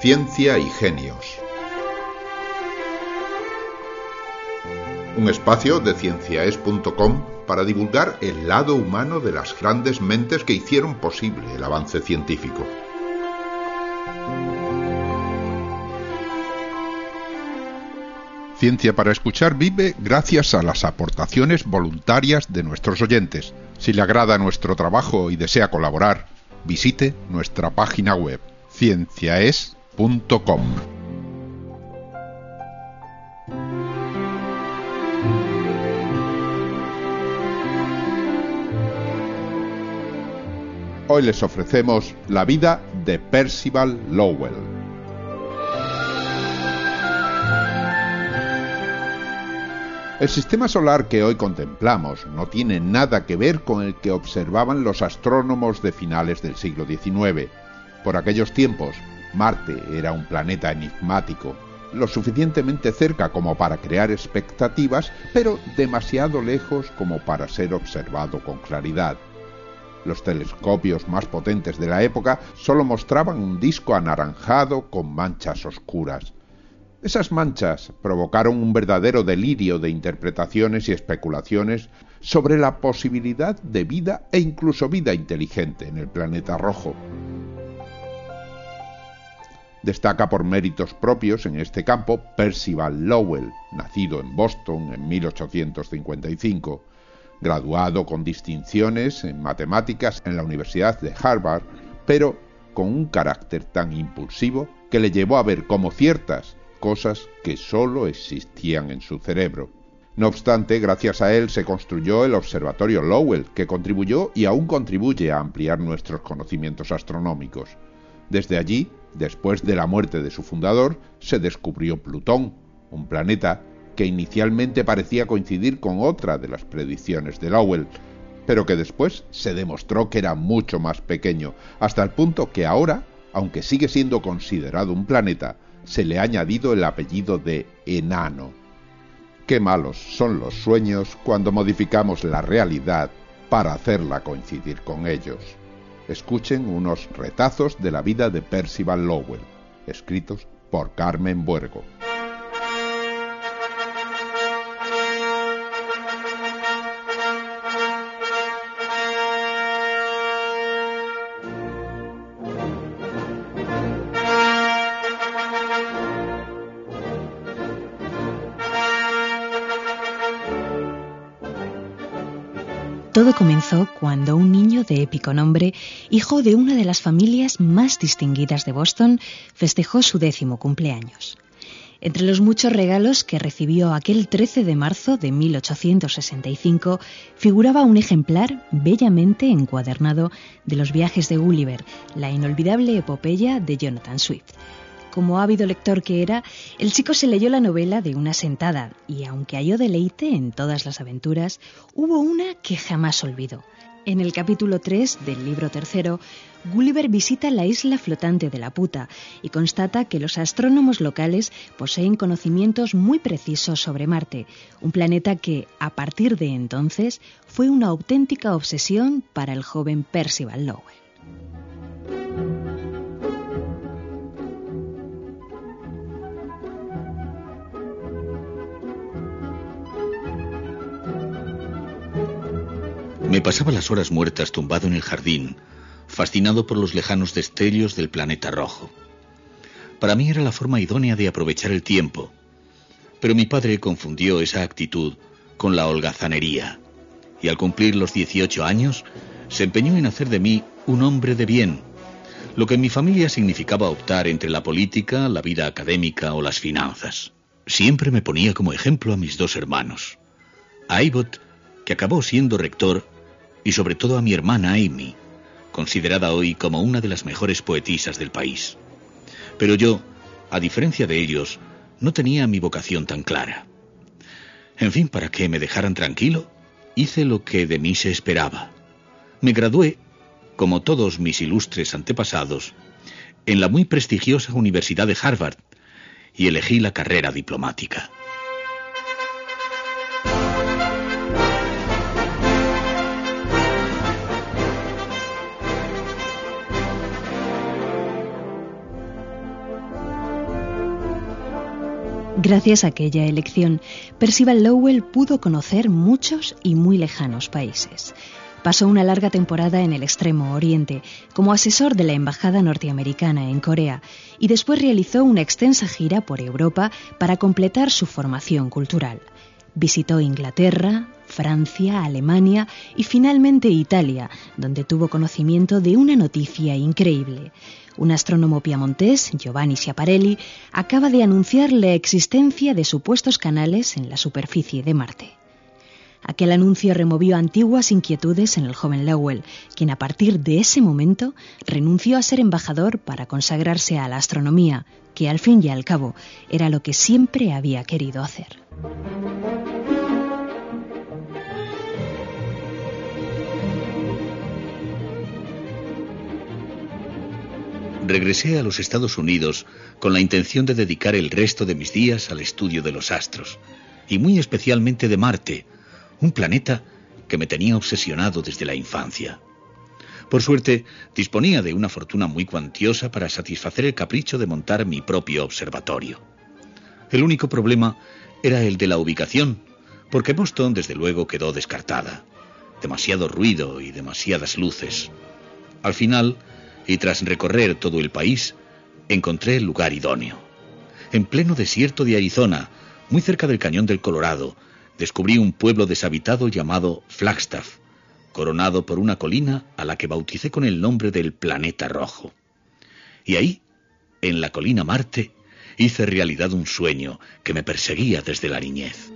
Ciencia y Genios. Un espacio de cienciaes.com para divulgar el lado humano de las grandes mentes que hicieron posible el avance científico. Ciencia para Escuchar vive gracias a las aportaciones voluntarias de nuestros oyentes. Si le agrada nuestro trabajo y desea colaborar, visite nuestra página web cienciaes.com. Hoy les ofrecemos la vida de Percival Lowell. El sistema solar que hoy contemplamos no tiene nada que ver con el que observaban los astrónomos de finales del siglo XIX. Por aquellos tiempos, Marte era un planeta enigmático, lo suficientemente cerca como para crear expectativas, pero demasiado lejos como para ser observado con claridad. Los telescopios más potentes de la época solo mostraban un disco anaranjado con manchas oscuras. Esas manchas provocaron un verdadero delirio de interpretaciones y especulaciones sobre la posibilidad de vida e incluso vida inteligente en el planeta rojo. Destaca por méritos propios en este campo Percival Lowell, nacido en Boston en 1855, graduado con distinciones en matemáticas en la Universidad de Harvard, pero con un carácter tan impulsivo que le llevó a ver como ciertas cosas que sólo existían en su cerebro. No obstante, gracias a él se construyó el Observatorio Lowell, que contribuyó y aún contribuye a ampliar nuestros conocimientos astronómicos. Desde allí, después de la muerte de su fundador, se descubrió Plutón, un planeta que inicialmente parecía coincidir con otra de las predicciones de Lowell, pero que después se demostró que era mucho más pequeño, hasta el punto que ahora, aunque sigue siendo considerado un planeta, se le ha añadido el apellido de enano. Qué malos son los sueños cuando modificamos la realidad para hacerla coincidir con ellos. Escuchen unos retazos de la vida de Percival Lowell, escritos por Carmen Buergo. Todo comenzó cuando un niño de épico nombre, hijo de una de las familias más distinguidas de Boston, festejó su décimo cumpleaños. Entre los muchos regalos que recibió aquel 13 de marzo de 1865 figuraba un ejemplar bellamente encuadernado de los viajes de Gulliver, la inolvidable epopeya de Jonathan Swift. Como ávido lector que era, el chico se leyó la novela de una sentada y aunque halló deleite en todas las aventuras, hubo una que jamás olvidó. En el capítulo 3 del libro tercero, Gulliver visita la isla flotante de la puta y constata que los astrónomos locales poseen conocimientos muy precisos sobre Marte, un planeta que, a partir de entonces, fue una auténtica obsesión para el joven Percival Lowell. Pasaba las horas muertas tumbado en el jardín, fascinado por los lejanos destellos del planeta rojo. Para mí era la forma idónea de aprovechar el tiempo, pero mi padre confundió esa actitud con la holgazanería, y al cumplir los 18 años, se empeñó en hacer de mí un hombre de bien, lo que en mi familia significaba optar entre la política, la vida académica o las finanzas. Siempre me ponía como ejemplo a mis dos hermanos, a Abbott, que acabó siendo rector y sobre todo a mi hermana Amy, considerada hoy como una de las mejores poetisas del país. Pero yo, a diferencia de ellos, no tenía mi vocación tan clara. En fin, para que me dejaran tranquilo, hice lo que de mí se esperaba. Me gradué, como todos mis ilustres antepasados, en la muy prestigiosa Universidad de Harvard y elegí la carrera diplomática. Gracias a aquella elección, Percival Lowell pudo conocer muchos y muy lejanos países. Pasó una larga temporada en el Extremo Oriente como asesor de la Embajada norteamericana en Corea y después realizó una extensa gira por Europa para completar su formación cultural. Visitó Inglaterra, Francia, Alemania y finalmente Italia, donde tuvo conocimiento de una noticia increíble. Un astrónomo piamontés, Giovanni Schiaparelli, acaba de anunciar la existencia de supuestos canales en la superficie de Marte. Aquel anuncio removió antiguas inquietudes en el joven Lowell, quien a partir de ese momento renunció a ser embajador para consagrarse a la astronomía, que al fin y al cabo era lo que siempre había querido hacer. Regresé a los Estados Unidos con la intención de dedicar el resto de mis días al estudio de los astros, y muy especialmente de Marte, un planeta que me tenía obsesionado desde la infancia. Por suerte, disponía de una fortuna muy cuantiosa para satisfacer el capricho de montar mi propio observatorio. El único problema era el de la ubicación, porque Boston desde luego quedó descartada. Demasiado ruido y demasiadas luces. Al final, y tras recorrer todo el país, encontré el lugar idóneo. En pleno desierto de Arizona, muy cerca del cañón del Colorado, descubrí un pueblo deshabitado llamado Flagstaff, coronado por una colina a la que bauticé con el nombre del planeta rojo. Y ahí, en la colina Marte, hice realidad un sueño que me perseguía desde la niñez.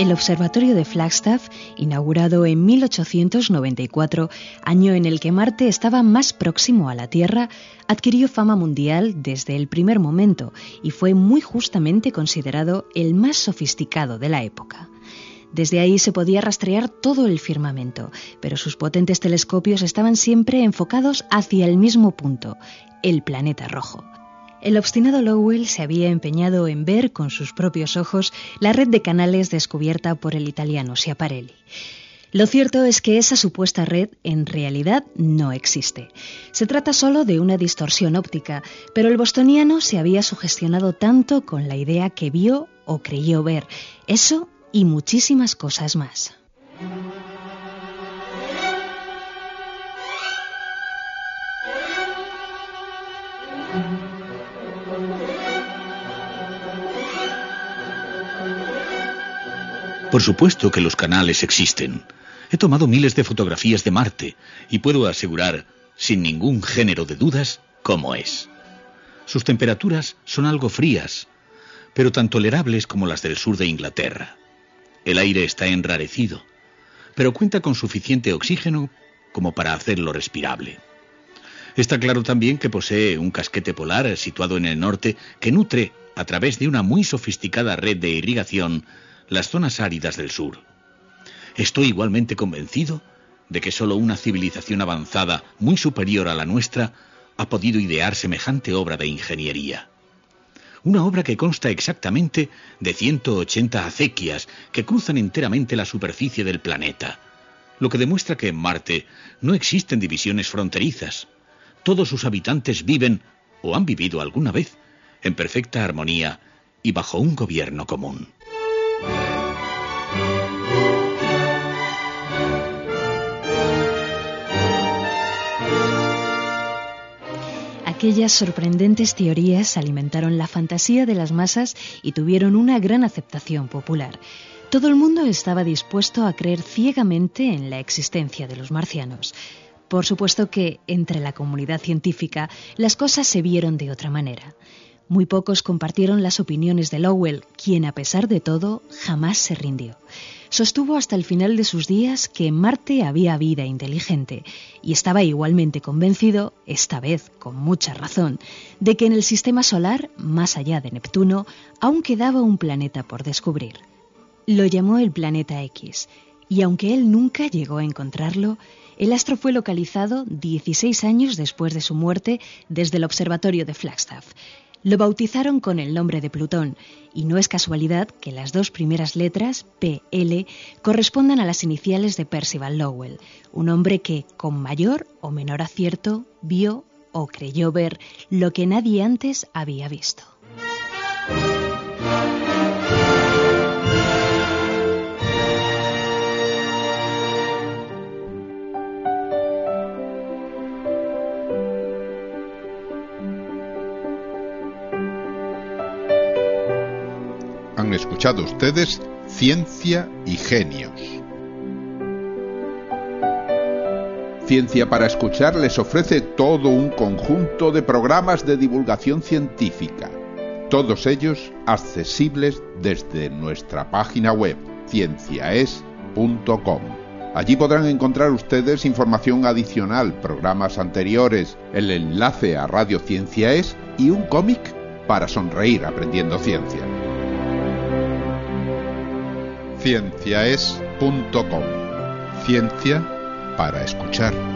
El Observatorio de Flagstaff, inaugurado en 1894, año en el que Marte estaba más próximo a la Tierra, adquirió fama mundial desde el primer momento y fue muy justamente considerado el más sofisticado de la época. Desde ahí se podía rastrear todo el firmamento, pero sus potentes telescopios estaban siempre enfocados hacia el mismo punto, el planeta rojo. El obstinado Lowell se había empeñado en ver con sus propios ojos la red de canales descubierta por el italiano Schiaparelli. Lo cierto es que esa supuesta red en realidad no existe. Se trata solo de una distorsión óptica, pero el bostoniano se había sugestionado tanto con la idea que vio o creyó ver. Eso y muchísimas cosas más. Por supuesto que los canales existen. He tomado miles de fotografías de Marte y puedo asegurar, sin ningún género de dudas, cómo es. Sus temperaturas son algo frías, pero tan tolerables como las del sur de Inglaterra. El aire está enrarecido, pero cuenta con suficiente oxígeno como para hacerlo respirable. Está claro también que posee un casquete polar situado en el norte que nutre, a través de una muy sofisticada red de irrigación, las zonas áridas del sur. Estoy igualmente convencido de que solo una civilización avanzada muy superior a la nuestra ha podido idear semejante obra de ingeniería. Una obra que consta exactamente de 180 acequias que cruzan enteramente la superficie del planeta, lo que demuestra que en Marte no existen divisiones fronterizas. Todos sus habitantes viven, o han vivido alguna vez, en perfecta armonía y bajo un gobierno común. Aquellas sorprendentes teorías alimentaron la fantasía de las masas y tuvieron una gran aceptación popular. Todo el mundo estaba dispuesto a creer ciegamente en la existencia de los marcianos. Por supuesto que entre la comunidad científica las cosas se vieron de otra manera. Muy pocos compartieron las opiniones de Lowell, quien a pesar de todo jamás se rindió. Sostuvo hasta el final de sus días que en Marte había vida inteligente y estaba igualmente convencido, esta vez con mucha razón, de que en el sistema solar, más allá de Neptuno, aún quedaba un planeta por descubrir. Lo llamó el planeta X, y aunque él nunca llegó a encontrarlo, el astro fue localizado 16 años después de su muerte desde el observatorio de Flagstaff. Lo bautizaron con el nombre de Plutón, y no es casualidad que las dos primeras letras, PL, correspondan a las iniciales de Percival Lowell, un hombre que, con mayor o menor acierto, vio o creyó ver lo que nadie antes había visto. Ustedes Ciencia y Genios. Ciencia para Escuchar les ofrece todo un conjunto de programas de divulgación científica, todos ellos accesibles desde nuestra página web cienciaes.com. Allí podrán encontrar ustedes información adicional, programas anteriores, el enlace a Radio Ciencia Es y un cómic para sonreír aprendiendo ciencia cienciaes.com. Ciencia para escuchar.